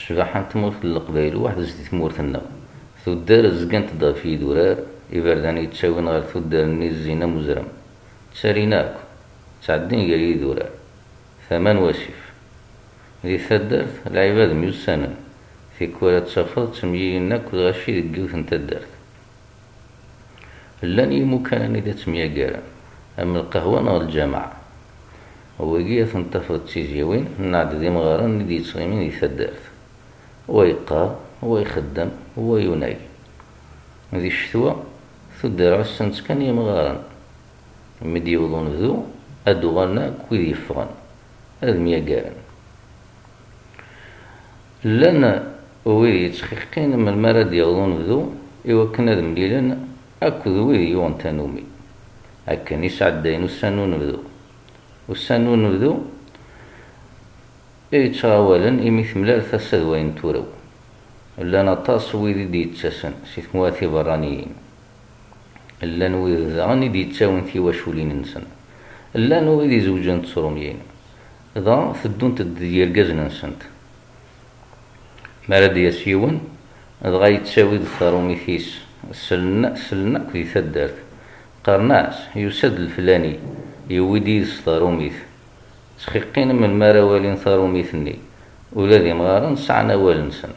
الشباحة تموت القبايل واحد زدي تمورتنا تودار زقانت ضا في دورار إبردان يتشاوين غير تودار الزينة مزرم. تساريناك تعدين قال دورار. ثمان واسف ذي ثدرت العباد ميوسانا في كورة تشافض تميينك غاشي دقيوث انت الدرت لن يمكن إذا تميا قارا أما القهوة نغ الجامعة وقيا تنتفض تيزيوين نعد ذي مغارن دي تصغيمين يثدرت ويقا ويخدم ويناي ذي الشتوى تدار عسنت كان يمغارن مدي يوضون ذو أدوغنا كويد ميا قارن لنا ويد يتخيقين من المرض يغضون ذو إوا كنا ذا مليلن أكو ذو ويد يوان تانومي. هكا نسعدين وسانون ذو وسانون ذو يتغاولا إمي ثملال ثسد وين تورو. لنا طاس ويد دي تسسن سيث مواتي برانيين لأن ويد ذاني دي تساون في وشولين نسن. لأن ويد زوجان تصروميين ذا ثدون تدير قزن نسنت مرد يسيون دغا يتساوي ثرومي ثيس سلنا سلنا كي ثدرت. قرناس يسد الفلاني يودي ثروميث سخيقين من مارا والين ثروميثني ولادي مغارن سعنا والنسن